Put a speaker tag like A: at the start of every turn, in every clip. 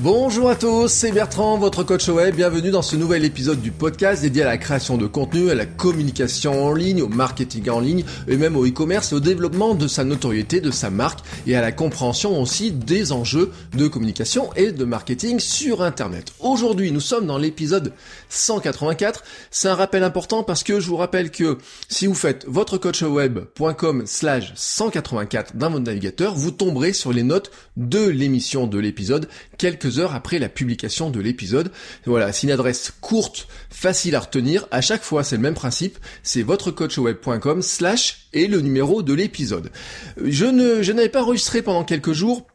A: Bonjour à tous, c'est Bertrand, votre coach web. Bienvenue dans ce nouvel épisode du podcast dédié à la création de contenu, à la communication en ligne, au marketing en ligne et même au e-commerce et au développement de sa notoriété, de sa marque et à la compréhension aussi des enjeux de communication et de marketing sur Internet. Aujourd'hui, nous sommes dans l'épisode 184. C'est un rappel important parce que je vous rappelle que si vous faites votrecoachweb.com slash 184 dans votre navigateur, vous tomberez sur les notes de l'émission de l'épisode quelques heures après la publication de l'épisode. Voilà, c'est une adresse courte, facile à retenir. À chaque fois, c'est le même principe. C'est votrecoachweb.com slash et le numéro de l'épisode. Je ne, je n'avais pas enregistré pendant quelques jours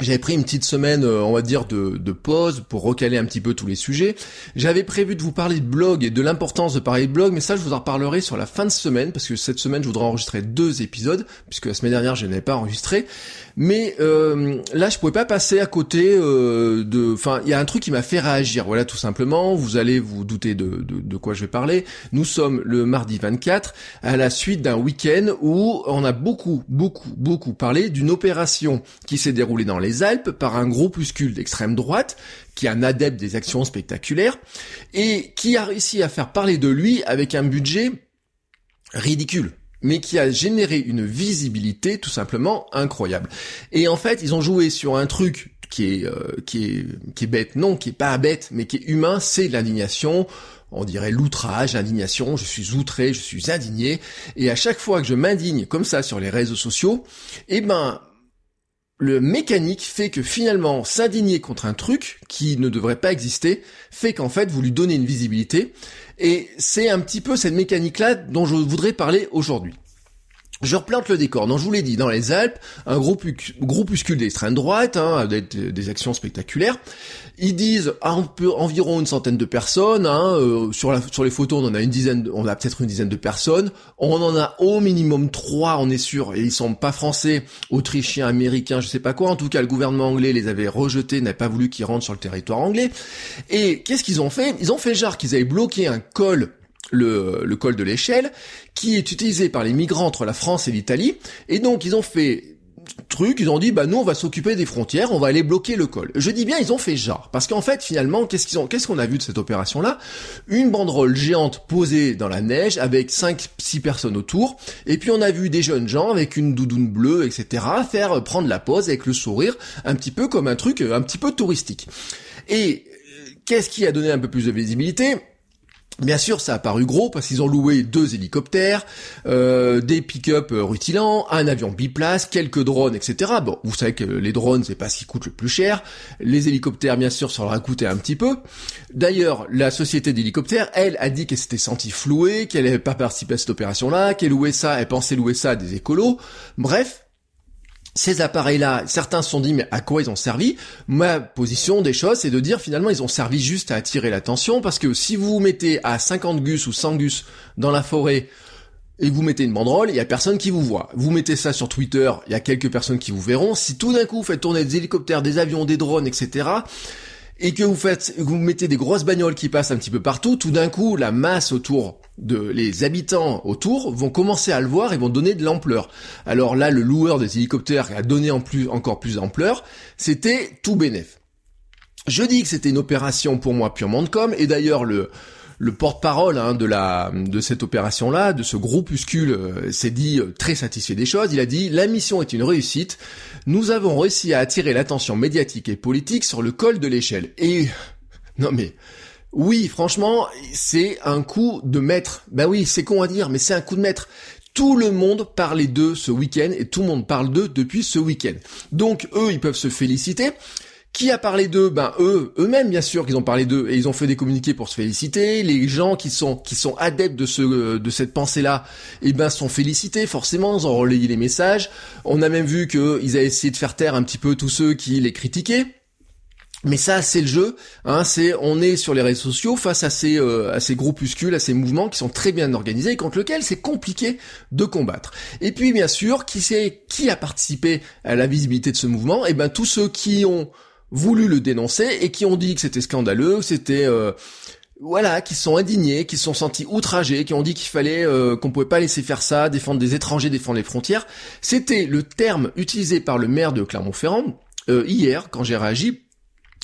A: j'avais pris une petite semaine, euh, on va dire, de, de, pause pour recaler un petit peu tous les sujets. J'avais prévu de vous parler de blog et de l'importance de parler de blog, mais ça, je vous en reparlerai sur la fin de semaine, parce que cette semaine, je voudrais enregistrer deux épisodes, puisque la semaine dernière, je n'avais pas enregistré. Mais euh, là, je pouvais pas passer à côté euh, de... Enfin, il y a un truc qui m'a fait réagir, voilà, tout simplement. Vous allez vous douter de, de, de quoi je vais parler. Nous sommes le mardi 24, à la suite d'un week-end où on a beaucoup, beaucoup, beaucoup parlé d'une opération qui s'est déroulée dans les Alpes par un groupuscule d'extrême droite qui est un adepte des actions spectaculaires et qui a réussi à faire parler de lui avec un budget ridicule mais qui a généré une visibilité tout simplement incroyable. Et en fait, ils ont joué sur un truc qui est euh, qui est qui est bête, non, qui est pas bête, mais qui est humain, c'est l'indignation. On dirait l'outrage, l'indignation, je suis outré, je suis indigné, et à chaque fois que je m'indigne comme ça sur les réseaux sociaux, eh ben, le mécanique fait que finalement s'indigner contre un truc qui ne devrait pas exister fait qu'en fait vous lui donnez une visibilité et c'est un petit peu cette mécanique là dont je voudrais parler aujourd'hui. Je replante le décor. Donc je vous l'ai dit, dans les Alpes, un groupuscule d'extrême droite, hein, des, actions spectaculaires. Ils disent environ une centaine de personnes. Hein, euh, sur, les photos, on en a une dizaine, on a peut-être une dizaine de personnes. On en a au minimum trois, on est sûr. Et ils sont pas français, autrichiens, américains, je sais pas quoi. En tout cas, le gouvernement anglais les avait rejetés, n'a pas voulu qu'ils rentrent sur le territoire anglais. Et qu'est-ce qu'ils ont fait? Ils ont fait genre qu'ils avaient bloqué un col le, col de l'échelle, qui est utilisé par les migrants entre la France et l'Italie. Et donc ils ont fait truc, ils ont dit bah nous on va s'occuper des frontières, on va aller bloquer le col. Je dis bien ils ont fait genre parce qu'en fait finalement qu'est-ce qu'ils ont qu'est-ce qu'on a vu de cette opération là Une banderole géante posée dans la neige avec 5 6 personnes autour et puis on a vu des jeunes gens avec une doudoune bleue etc faire prendre la pose avec le sourire un petit peu comme un truc un petit peu touristique. Et euh, qu'est-ce qui a donné un peu plus de visibilité? Bien sûr, ça a paru gros parce qu'ils ont loué deux hélicoptères, euh, des pick-up rutilants, un avion biplace, quelques drones, etc. Bon, vous savez que les drones, c'est pas ce qui coûte le plus cher. Les hélicoptères, bien sûr, ça leur a coûté un petit peu. D'ailleurs, la société d'hélicoptères, elle, a dit qu'elle s'était sentie flouée, qu'elle n'avait pas participé à cette opération-là, qu'elle louait ça, elle pensait louer ça à des écolos. Bref, ces appareils-là, certains se sont dit mais à quoi ils ont servi? Ma position des choses, c'est de dire finalement ils ont servi juste à attirer l'attention parce que si vous vous mettez à 50 gus ou 100 gus dans la forêt et vous mettez une banderole, il y a personne qui vous voit. Vous mettez ça sur Twitter, il y a quelques personnes qui vous verront. Si tout d'un coup vous faites tourner des hélicoptères, des avions, des drones, etc., et que vous faites, vous mettez des grosses bagnoles qui passent un petit peu partout, tout d'un coup, la masse autour de les habitants autour vont commencer à le voir et vont donner de l'ampleur. Alors là, le loueur des hélicoptères a donné en plus, encore plus d'ampleur, c'était tout bénef. Je dis que c'était une opération pour moi purement de com, et d'ailleurs le, le porte-parole hein, de la de cette opération-là, de ce groupuscule, euh, s'est dit euh, très satisfait des choses. Il a dit la mission est une réussite. Nous avons réussi à attirer l'attention médiatique et politique sur le col de l'échelle. Et non mais oui, franchement, c'est un coup de maître. Ben oui, c'est con à dire, mais c'est un coup de maître. Tout le monde parlait d'eux ce week-end et tout le monde parle d'eux depuis ce week-end. Donc eux, ils peuvent se féliciter. Qui a parlé d'eux? Ben eux, eux-mêmes bien sûr qu'ils ont parlé d'eux et ils ont fait des communiqués pour se féliciter. Les gens qui sont qui sont adeptes de ce de cette pensée-là, eh ben sont félicités forcément. Ils ont relayé les messages. On a même vu qu'ils avaient essayé de faire taire un petit peu tous ceux qui les critiquaient. Mais ça, c'est le jeu. Hein, c'est on est sur les réseaux sociaux face à ces euh, à ces groupuscules, à ces mouvements qui sont très bien organisés et contre lesquels c'est compliqué de combattre. Et puis bien sûr, qui c'est qui a participé à la visibilité de ce mouvement? Eh ben tous ceux qui ont voulu le dénoncer et qui ont dit que c'était scandaleux, c'était euh, voilà, qui sont indignés, qui sont sentis outragés, qui ont dit qu'il fallait euh, qu'on pouvait pas laisser faire ça, défendre des étrangers, défendre les frontières. C'était le terme utilisé par le maire de Clermont-Ferrand hier quand j'ai réagi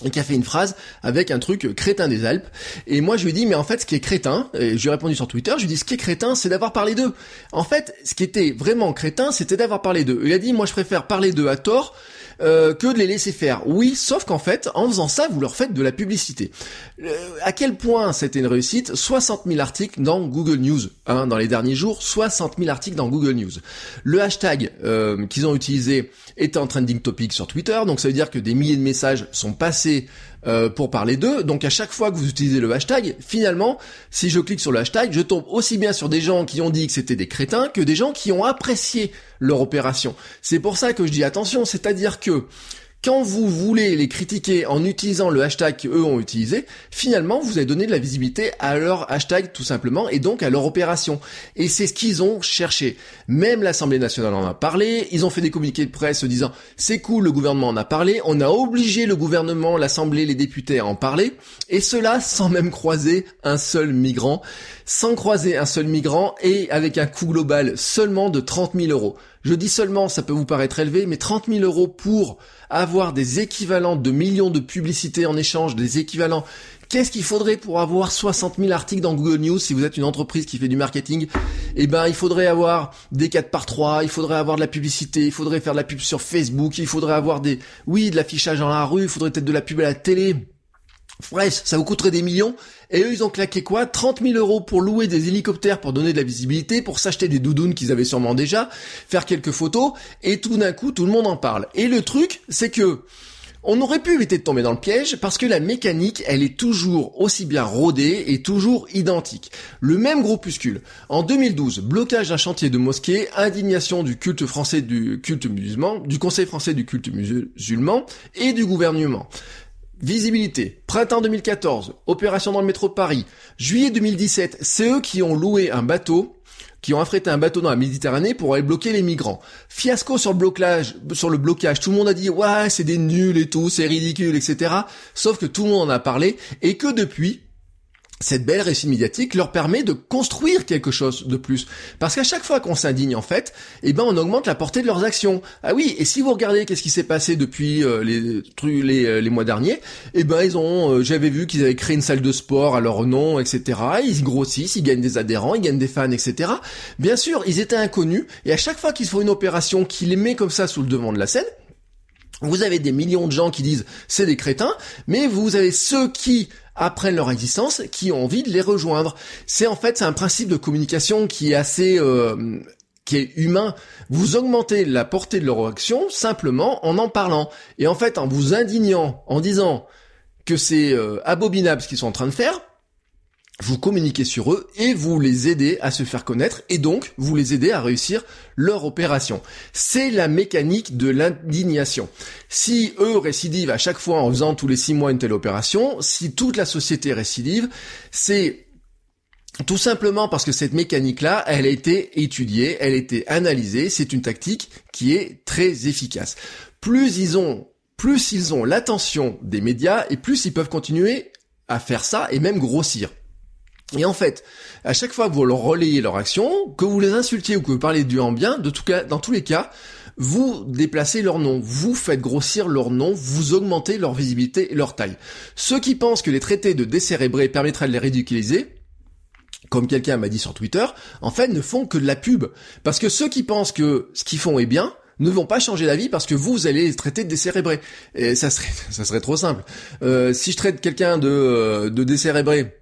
A: et qui a fait une phrase avec un truc crétin des Alpes. Et moi, je lui ai dit, mais en fait, ce qui est crétin, et je lui ai répondu sur Twitter, je lui ai dit, ce qui est crétin, c'est d'avoir parlé d'eux. En fait, ce qui était vraiment crétin, c'était d'avoir parlé d'eux. Il a dit, moi, je préfère parler d'eux à tort, euh, que de les laisser faire. Oui, sauf qu'en fait, en faisant ça, vous leur faites de la publicité. Euh, à quel point c'était une réussite 60 000 articles dans Google News. Hein, dans les derniers jours, 60 000 articles dans Google News. Le hashtag euh, qu'ils ont utilisé était en trending topic sur Twitter, donc ça veut dire que des milliers de messages sont passés euh, pour parler d'eux. Donc à chaque fois que vous utilisez le hashtag, finalement, si je clique sur le hashtag, je tombe aussi bien sur des gens qui ont dit que c'était des crétins que des gens qui ont apprécié leur opération. C'est pour ça que je dis attention, c'est-à-dire que quand vous voulez les critiquer en utilisant le hashtag qu'eux ont utilisé, finalement, vous avez donné de la visibilité à leur hashtag tout simplement et donc à leur opération. Et c'est ce qu'ils ont cherché. Même l'Assemblée nationale en a parlé, ils ont fait des communiqués de presse disant c'est cool, le gouvernement en a parlé, on a obligé le gouvernement, l'Assemblée, les députés à en parler, et cela sans même croiser un seul migrant, sans croiser un seul migrant et avec un coût global seulement de 30 000 euros. Je dis seulement, ça peut vous paraître élevé, mais 30 000 euros pour avoir des équivalents de millions de publicités en échange, des équivalents. Qu'est-ce qu'il faudrait pour avoir 60 000 articles dans Google News si vous êtes une entreprise qui fait du marketing? Eh ben, il faudrait avoir des 4 par 3, il faudrait avoir de la publicité, il faudrait faire de la pub sur Facebook, il faudrait avoir des, oui, de l'affichage dans la rue, il faudrait peut-être de la pub à la télé. Bref, ça vous coûterait des millions. Et eux, ils ont claqué quoi? 30 000 euros pour louer des hélicoptères pour donner de la visibilité, pour s'acheter des doudounes qu'ils avaient sûrement déjà, faire quelques photos, et tout d'un coup, tout le monde en parle. Et le truc, c'est que on aurait pu éviter de tomber dans le piège parce que la mécanique, elle est toujours aussi bien rodée et toujours identique. Le même groupuscule. En 2012, blocage d'un chantier de mosquée, indignation du culte français du culte musulman, du Conseil français du culte musulman et du gouvernement. Visibilité, printemps 2014, opération dans le métro de Paris, juillet 2017, c'est eux qui ont loué un bateau, qui ont affrété un bateau dans la Méditerranée pour aller bloquer les migrants. Fiasco sur le blocage, sur le blocage, tout le monde a dit ouais c'est des nuls et tout, c'est ridicule, etc. Sauf que tout le monde en a parlé. Et que depuis, cette belle récit médiatique leur permet de construire quelque chose de plus. Parce qu'à chaque fois qu'on s'indigne, en fait, eh ben, on augmente la portée de leurs actions. Ah oui, et si vous regardez qu'est-ce qui s'est passé depuis euh, les, les, euh, les mois derniers, eh ben, ils ont, euh, j'avais vu qu'ils avaient créé une salle de sport à leur nom, etc. Ils grossissent, ils gagnent des adhérents, ils gagnent des fans, etc. Bien sûr, ils étaient inconnus, et à chaque fois qu'ils font une opération qui les met comme ça sous le devant de la scène, vous avez des millions de gens qui disent c'est des crétins, mais vous avez ceux qui apprennent leur existence, qui ont envie de les rejoindre. C'est en fait un principe de communication qui est assez euh, qui est humain. Vous augmentez la portée de leur action simplement en en parlant et en fait en vous indignant, en disant que c'est euh, abominable ce qu'ils sont en train de faire, vous communiquez sur eux et vous les aidez à se faire connaître et donc vous les aidez à réussir leur opération. C'est la mécanique de l'indignation. Si eux récidivent à chaque fois en faisant tous les six mois une telle opération, si toute la société récidive, c'est tout simplement parce que cette mécanique-là, elle a été étudiée, elle a été analysée, c'est une tactique qui est très efficace. Plus ils ont plus ils ont l'attention des médias et plus ils peuvent continuer à faire ça et même grossir. Et en fait, à chaque fois que vous leur relayez leur action, que vous les insultiez ou que vous parlez du en bien, de tout cas, dans tous les cas, vous déplacez leur nom, vous faites grossir leur nom, vous augmentez leur visibilité et leur taille. Ceux qui pensent que les traités de décérébrés permettraient de les ridiculiser, comme quelqu'un m'a dit sur Twitter, en fait ne font que de la pub. Parce que ceux qui pensent que ce qu'ils font est bien, ne vont pas changer d'avis parce que vous, allez les traiter de décérébrés. Et ça serait, ça serait trop simple. Euh, si je traite quelqu'un de, euh, de décérébré,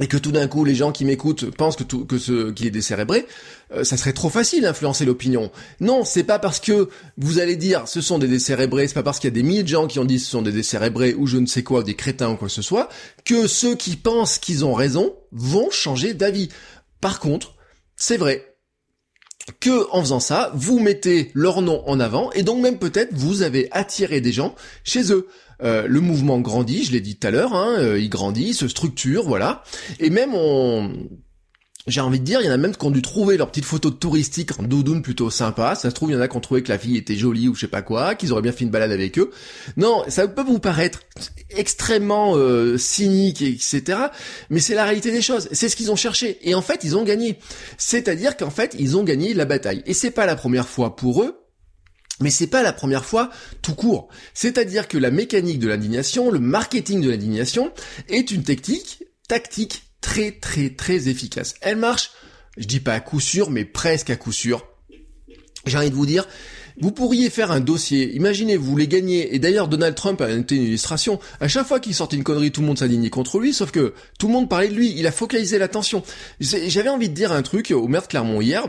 A: et que tout d'un coup les gens qui m'écoutent pensent que tout que ce qui est décérébré, euh, ça serait trop facile d'influencer l'opinion. Non, c'est pas parce que vous allez dire ce sont des décérébrés, c'est pas parce qu'il y a des milliers de gens qui ont dit ce sont des décérébrés ou je ne sais quoi, des crétins ou quoi que ce soit, que ceux qui pensent qu'ils ont raison vont changer d'avis. Par contre, c'est vrai que en faisant ça, vous mettez leur nom en avant et donc même peut-être vous avez attiré des gens chez eux. Euh, le mouvement grandit, je l'ai dit tout à l'heure, hein, euh, il grandit, se structure, voilà. Et même on, j'ai envie de dire, il y en a même qui ont dû trouver leur petite photo touristique en doudoune plutôt sympa. Ça se trouve, il y en a qui ont trouvé que la fille était jolie ou je sais pas quoi, qu'ils auraient bien fait une balade avec eux. Non, ça peut vous paraître extrêmement euh, cynique, etc. Mais c'est la réalité des choses. C'est ce qu'ils ont cherché. Et en fait, ils ont gagné. C'est-à-dire qu'en fait, ils ont gagné la bataille. Et c'est pas la première fois pour eux. Mais c'est pas la première fois tout court. C'est-à-dire que la mécanique de l'indignation, le marketing de l'indignation est une technique tactique très très très efficace. Elle marche, je dis pas à coup sûr, mais presque à coup sûr. J'ai envie de vous dire, vous pourriez faire un dossier, imaginez, vous les gagnez, et d'ailleurs Donald Trump a été une illustration, à chaque fois qu'il sortait une connerie, tout le monde s'indignait contre lui, sauf que tout le monde parlait de lui, il a focalisé l'attention. J'avais envie de dire un truc au maire de Clermont hier,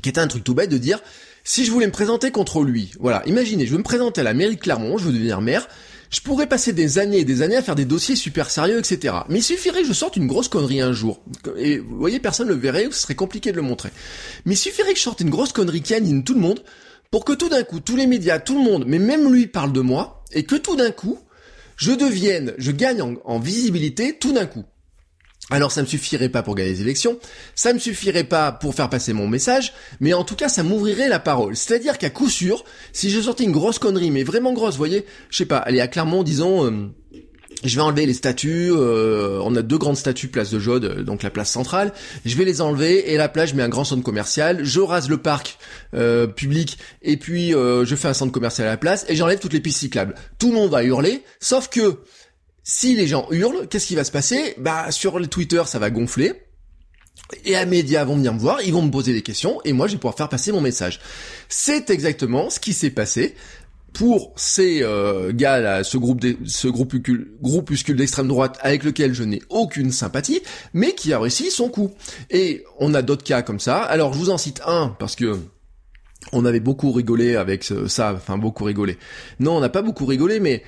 A: qui était un truc tout bête de dire, si je voulais me présenter contre lui, voilà, imaginez, je veux me présenter à la mairie de Clermont, je veux devenir maire, je pourrais passer des années et des années à faire des dossiers super sérieux, etc. Mais il suffirait que je sorte une grosse connerie un jour. Et vous voyez, personne ne le verrait, ce serait compliqué de le montrer. Mais il suffirait que je sorte une grosse connerie qui anime tout le monde, pour que tout d'un coup, tous les médias, tout le monde, mais même lui parle de moi, et que tout d'un coup, je devienne, je gagne en, en visibilité tout d'un coup. Alors ça me suffirait pas pour gagner les élections, ça me suffirait pas pour faire passer mon message, mais en tout cas ça m'ouvrirait la parole. C'est-à-dire qu'à coup sûr, si je sortais une grosse connerie, mais vraiment grosse, vous voyez, je sais pas, allez à Clermont, disons, euh, je vais enlever les statues, euh, on a deux grandes statues place de Jaude, euh, donc la place centrale, je vais les enlever et la plage je mets un grand centre commercial, je rase le parc public et puis je fais un centre commercial à la place et j'enlève toutes les pistes cyclables. Tout le monde va hurler, sauf que si les gens hurlent, qu'est-ce qui va se passer? Bah sur le Twitter, ça va gonfler. Et les médias vont venir me voir, ils vont me poser des questions, et moi je vais pouvoir faire passer mon message. C'est exactement ce qui s'est passé pour ces euh, gars là, ce groupe ce groupuscule, groupuscule d'extrême droite avec lequel je n'ai aucune sympathie, mais qui a réussi son coup. Et on a d'autres cas comme ça. Alors je vous en cite un parce que on avait beaucoup rigolé avec ça, enfin beaucoup rigolé. Non, on n'a pas beaucoup rigolé, mais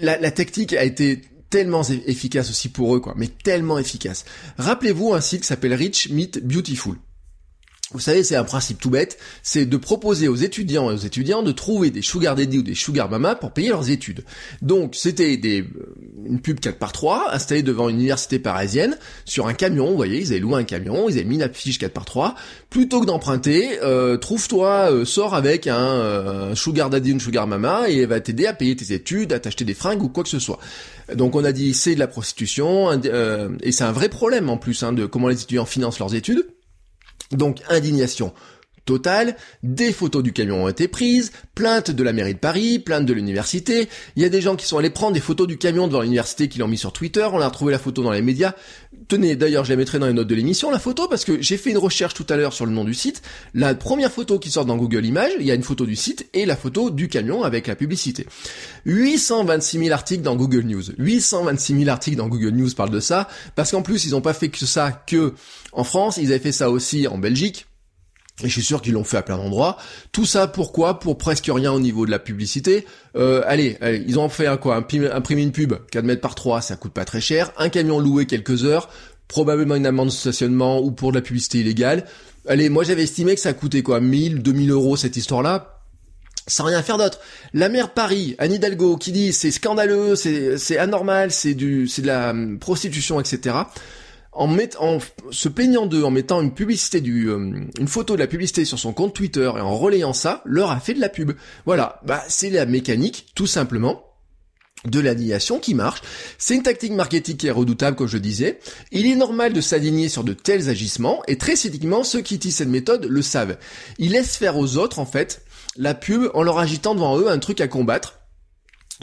A: la, la, technique a été tellement efficace aussi pour eux, quoi, mais tellement efficace. Rappelez-vous un site qui s'appelle Rich Meet Beautiful. Vous savez, c'est un principe tout bête, c'est de proposer aux étudiants et aux étudiants de trouver des sugar daddy ou des sugar mama pour payer leurs études. Donc, c'était euh, une pub 4 par 3 installée devant une université parisienne sur un camion, vous voyez, ils avaient loué un camion, ils avaient mis une affiche 4 par 3 plutôt que d'emprunter, euh, trouve-toi, euh, sors avec un sugar daddy ou une sugar mama et elle va t'aider à payer tes études, à t'acheter des fringues ou quoi que ce soit. Donc on a dit c'est de la prostitution, et c'est un vrai problème en plus hein, de comment les étudiants financent leurs études. Donc indignation totale, des photos du camion ont été prises, plainte de la mairie de Paris, plainte de l'université, il y a des gens qui sont allés prendre des photos du camion devant l'université qui l'ont mis sur Twitter, on a retrouvé la photo dans les médias. Tenez, d'ailleurs je la mettrai dans les notes de l'émission, la photo, parce que j'ai fait une recherche tout à l'heure sur le nom du site, la première photo qui sort dans Google Images, il y a une photo du site et la photo du camion avec la publicité. 826 000 articles dans Google News. 826 000 articles dans Google News parlent de ça, parce qu'en plus ils n'ont pas fait que ça que en France, ils avaient fait ça aussi en Belgique, et je suis sûr qu'ils l'ont fait à plein d'endroits. Tout ça pourquoi? Pour presque rien au niveau de la publicité. Euh, allez, ils ont fait un quoi? Imprimer une pub 4 mètres par 3, ça coûte pas très cher. Un camion loué quelques heures, probablement une amende de stationnement ou pour de la publicité illégale. Allez, moi j'avais estimé que ça coûtait quoi? 1000, 2000 euros cette histoire-là sans rien faire d'autre. La maire Paris, Anne Hidalgo, qui dit c'est scandaleux, c'est anormal, c'est du, c'est de la hum, prostitution, etc en, en se plaignant d'eux, en mettant une publicité du, euh, une photo de la publicité sur son compte Twitter et en relayant ça, leur a fait de la pub. Voilà, bah c'est la mécanique, tout simplement de l'alignation qui marche. C'est une tactique marketing qui est redoutable, comme je disais. Il est normal de s'aligner sur de tels agissements, et très cyniquement, ceux qui utilisent cette méthode le savent. Ils laissent faire aux autres, en fait, la pub en leur agitant devant eux un truc à combattre,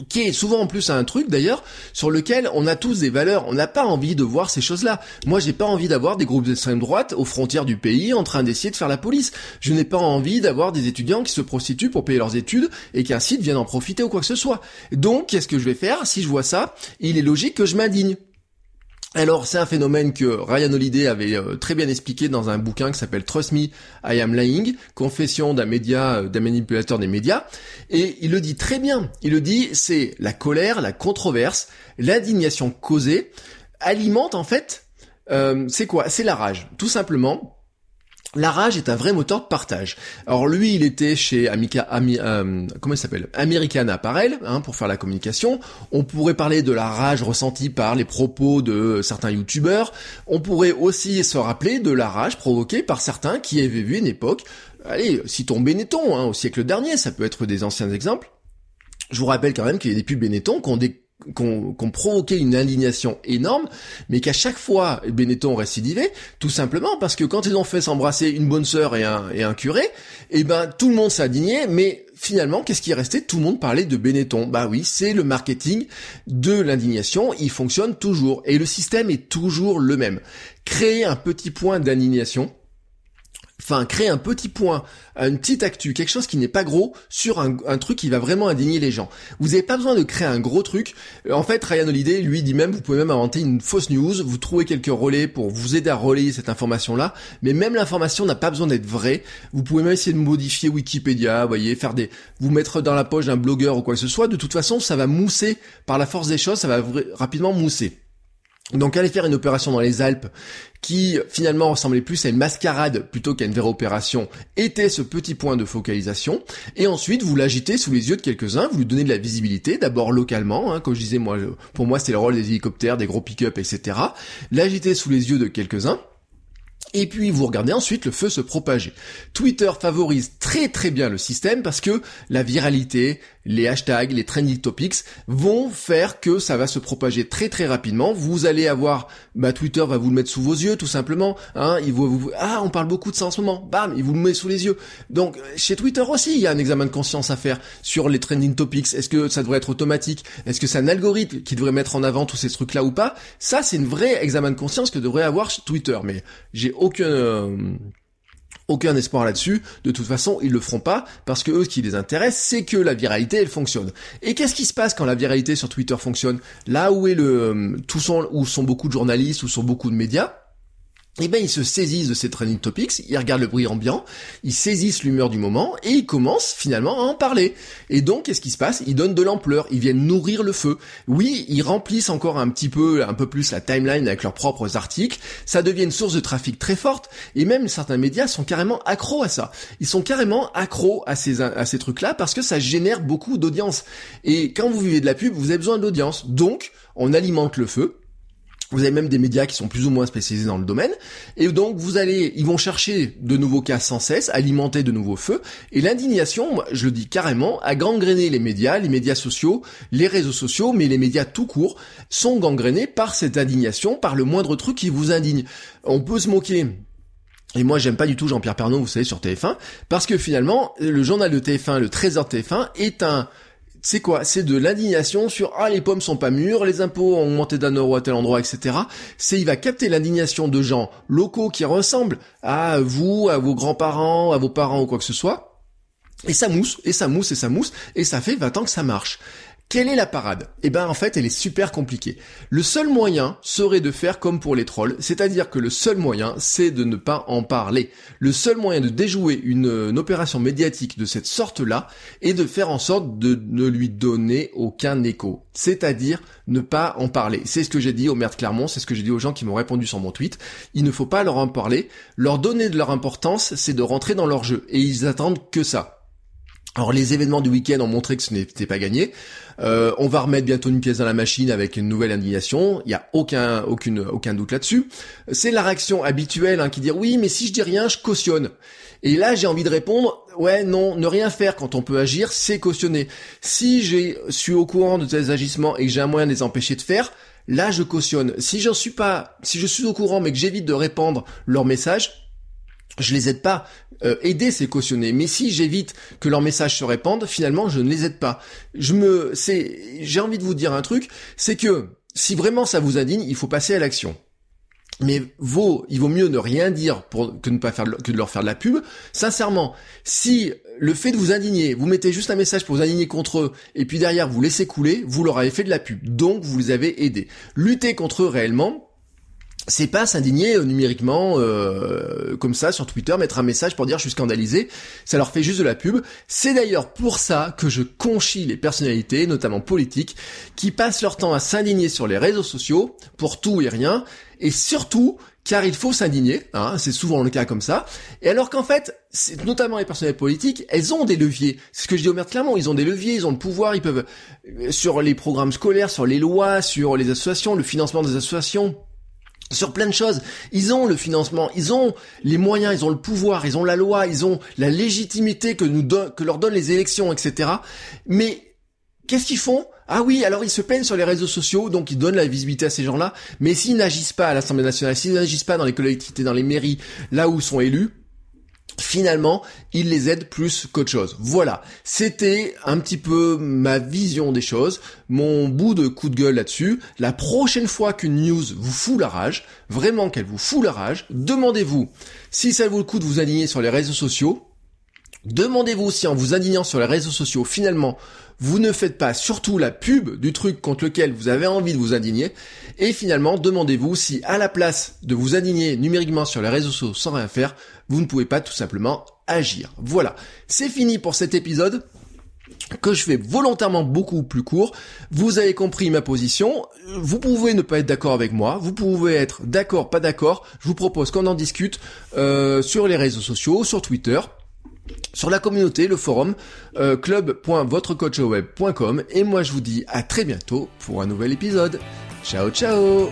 A: qui est souvent en plus un truc d'ailleurs sur lequel on a tous des valeurs. On n'a pas envie de voir ces choses-là. Moi, j'ai pas envie d'avoir des groupes d'extrême droite aux frontières du pays en train d'essayer de faire la police. Je n'ai pas envie d'avoir des étudiants qui se prostituent pour payer leurs études et qu'un site vienne en profiter ou quoi que ce soit. Donc, qu'est-ce que je vais faire? Si je vois ça Il est logique que je m'indigne. Alors c'est un phénomène que Ryan Holiday avait euh, très bien expliqué dans un bouquin qui s'appelle Trust Me, I Am Lying, confession d'un média, euh, d'un manipulateur des médias, et il le dit très bien. Il le dit, c'est la colère, la controverse, l'indignation causée alimente en fait, euh, c'est quoi? C'est la rage, tout simplement. La rage est un vrai moteur de partage. Alors lui, il était chez Amica, Ami, euh, comment il s'appelle? American Apparel, hein, pour faire la communication. On pourrait parler de la rage ressentie par les propos de certains youtubeurs. On pourrait aussi se rappeler de la rage provoquée par certains qui avaient vu une époque. Allez, citons Benetton, hein, au siècle dernier, ça peut être des anciens exemples. Je vous rappelle quand même qu'il y a des pubs Benetton qui ont des qu'on provoqué une indignation énorme, mais qu'à chaque fois Benetton récidivait, tout simplement parce que quand ils ont fait s'embrasser une bonne sœur et un, et un curé, eh ben tout le monde s'indignait, mais finalement qu'est-ce qui est resté? Tout le monde parlait de Benetton. Bah oui, c'est le marketing de l'indignation, il fonctionne toujours, et le système est toujours le même. Créer un petit point d'indignation, enfin créer un petit point, une petite actu, quelque chose qui n'est pas gros sur un, truc qui va vraiment indigner les gens. Vous n'avez pas besoin de créer un gros truc. En fait, Ryan Holiday, lui, dit même, vous pouvez même inventer une fausse news, vous trouvez quelques relais pour vous aider à relayer cette information-là, mais même l'information n'a pas besoin d'être vraie. Vous pouvez même essayer de modifier Wikipédia, voyez, faire des, vous mettre dans la poche d'un blogueur ou quoi que ce soit. De toute façon, ça va mousser par la force des choses, ça va rapidement mousser. Donc aller faire une opération dans les Alpes qui finalement ressemblait plus à une mascarade plutôt qu'à une vraie opération était ce petit point de focalisation et ensuite vous l'agitez sous les yeux de quelques-uns, vous lui donnez de la visibilité d'abord localement, hein, comme je disais moi pour moi c'est le rôle des hélicoptères, des gros pick-up etc. L'agiter sous les yeux de quelques-uns et puis vous regardez ensuite le feu se propager. Twitter favorise très très bien le système parce que la viralité, les hashtags, les trending topics vont faire que ça va se propager très très rapidement. Vous allez avoir, bah Twitter va vous le mettre sous vos yeux tout simplement. Hein, ah on parle beaucoup de ça en ce moment, bam, il vous le met sous les yeux. Donc chez Twitter aussi il y a un examen de conscience à faire sur les trending topics. Est-ce que ça devrait être automatique? Est-ce que c'est un algorithme qui devrait mettre en avant tous ces trucs là ou pas? Ça c'est une vraie examen de conscience que devrait avoir Twitter. Mais j'ai aucun euh, aucun espoir là-dessus. De toute façon, ils le feront pas parce que eux, ce qui les intéresse, c'est que la viralité, elle fonctionne. Et qu'est-ce qui se passe quand la viralité sur Twitter fonctionne? Là où est le, euh, tout où sont beaucoup de journalistes, où sont beaucoup de médias, eh ben ils se saisissent de ces trending topics, ils regardent le bruit ambiant, ils saisissent l'humeur du moment et ils commencent finalement à en parler. Et donc qu'est-ce qui se passe? Ils donnent de l'ampleur, ils viennent nourrir le feu. Oui, ils remplissent encore un petit peu, un peu plus la timeline avec leurs propres articles. Ça devient une source de trafic très forte et même certains médias sont carrément accros à ça. Ils sont carrément accros à ces à ces trucs-là parce que ça génère beaucoup d'audience. Et quand vous vivez de la pub, vous avez besoin d'audience. Donc on alimente le feu vous avez même des médias qui sont plus ou moins spécialisés dans le domaine. Et donc, vous allez, ils vont chercher de nouveaux cas sans cesse, alimenter de nouveaux feux. Et l'indignation, je le dis carrément, a gangréné les médias, les médias sociaux, les réseaux sociaux, mais les médias tout court sont gangrénés par cette indignation, par le moindre truc qui vous indigne. On peut se moquer et moi, j'aime pas du tout Jean-Pierre Pernaud, vous savez, sur TF1, parce que finalement, le journal de TF1, le Trésor TF1, est un, c'est quoi? C'est de l'indignation sur ah les pommes sont pas mûres, les impôts ont augmenté d'un euro à tel endroit, etc. C'est il va capter l'indignation de gens locaux qui ressemblent à vous, à vos grands-parents, à vos parents ou quoi que ce soit. Et ça mousse, et ça mousse, et ça mousse, et ça fait 20 ans que ça marche. Quelle est la parade? Eh ben en fait elle est super compliquée. Le seul moyen serait de faire comme pour les trolls, c'est-à-dire que le seul moyen c'est de ne pas en parler. Le seul moyen de déjouer une, opération médiatique de cette sorte-là est de faire en sorte de ne lui donner aucun écho. C'est-à-dire ne pas en parler. C'est ce que j'ai dit au maire de Clermont, c'est ce que j'ai dit aux gens qui m'ont répondu sur mon tweet. Il ne faut pas leur en parler. Leur donner de leur importance, c'est de rentrer dans leur jeu. Et ils attendent que ça. Alors les événements du week-end ont montré que ce n'était pas gagné. Euh, on va remettre bientôt une pièce dans la machine avec une nouvelle indignation. Il y a aucun, aucune, aucun doute là-dessus. C'est la réaction habituelle hein, qui dit oui, mais si je dis rien, je cautionne. Et là, j'ai envie de répondre ouais, non, ne rien faire quand on peut agir, c'est cautionner. Si je suis au courant de tes agissements et que j'ai un moyen de les empêcher de faire, là, je cautionne. Si j'en suis pas, si je suis au courant mais que j'évite de répandre leur message, je les aide pas. Euh, aider, c'est cautionner. Mais si j'évite que leur message se répande, finalement, je ne les aide pas. Je me, c'est, j'ai envie de vous dire un truc, c'est que si vraiment ça vous indigne, il faut passer à l'action. Mais vaut, il vaut mieux ne rien dire que faire que de leur faire de la pub. Sincèrement, si le fait de vous indigner, vous mettez juste un message pour vous indigner contre eux, et puis derrière vous laissez couler, vous leur avez fait de la pub. Donc vous les avez aidés. Lutter contre eux réellement, c'est pas s'indigner euh, numériquement euh, comme ça sur Twitter, mettre un message pour dire je suis scandalisé, ça leur fait juste de la pub. C'est d'ailleurs pour ça que je conchis les personnalités, notamment politiques, qui passent leur temps à s'indigner sur les réseaux sociaux pour tout et rien, et surtout car il faut s'indigner, hein, c'est souvent le cas comme ça, et alors qu'en fait, notamment les personnalités politiques, elles ont des leviers. C'est ce que je dis au maire clairement, ils ont des leviers, ils ont le pouvoir, ils peuvent euh, sur les programmes scolaires, sur les lois, sur les associations, le financement des associations, sur plein de choses. Ils ont le financement, ils ont les moyens, ils ont le pouvoir, ils ont la loi, ils ont la légitimité que nous que leur donnent les élections, etc. Mais qu'est-ce qu'ils font? Ah oui, alors ils se peignent sur les réseaux sociaux, donc ils donnent la visibilité à ces gens-là. Mais s'ils n'agissent pas à l'Assemblée nationale, s'ils n'agissent pas dans les collectivités, dans les mairies, là où sont élus, finalement, il les aide plus qu'autre chose. Voilà, c'était un petit peu ma vision des choses, mon bout de coup de gueule là-dessus. La prochaine fois qu'une news vous fout la rage, vraiment qu'elle vous fout la rage, demandez-vous si ça vaut le coup de vous aligner sur les réseaux sociaux. Demandez-vous si en vous indignant sur les réseaux sociaux, finalement, vous ne faites pas surtout la pub du truc contre lequel vous avez envie de vous indigner. Et finalement, demandez-vous si à la place de vous indigner numériquement sur les réseaux sociaux sans rien faire, vous ne pouvez pas tout simplement agir. Voilà, c'est fini pour cet épisode que je fais volontairement beaucoup plus court. Vous avez compris ma position. Vous pouvez ne pas être d'accord avec moi. Vous pouvez être d'accord, pas d'accord. Je vous propose qu'on en discute euh, sur les réseaux sociaux, sur Twitter sur la communauté, le forum euh, club.votrecoachweb.com et moi je vous dis à très bientôt pour un nouvel épisode. Ciao ciao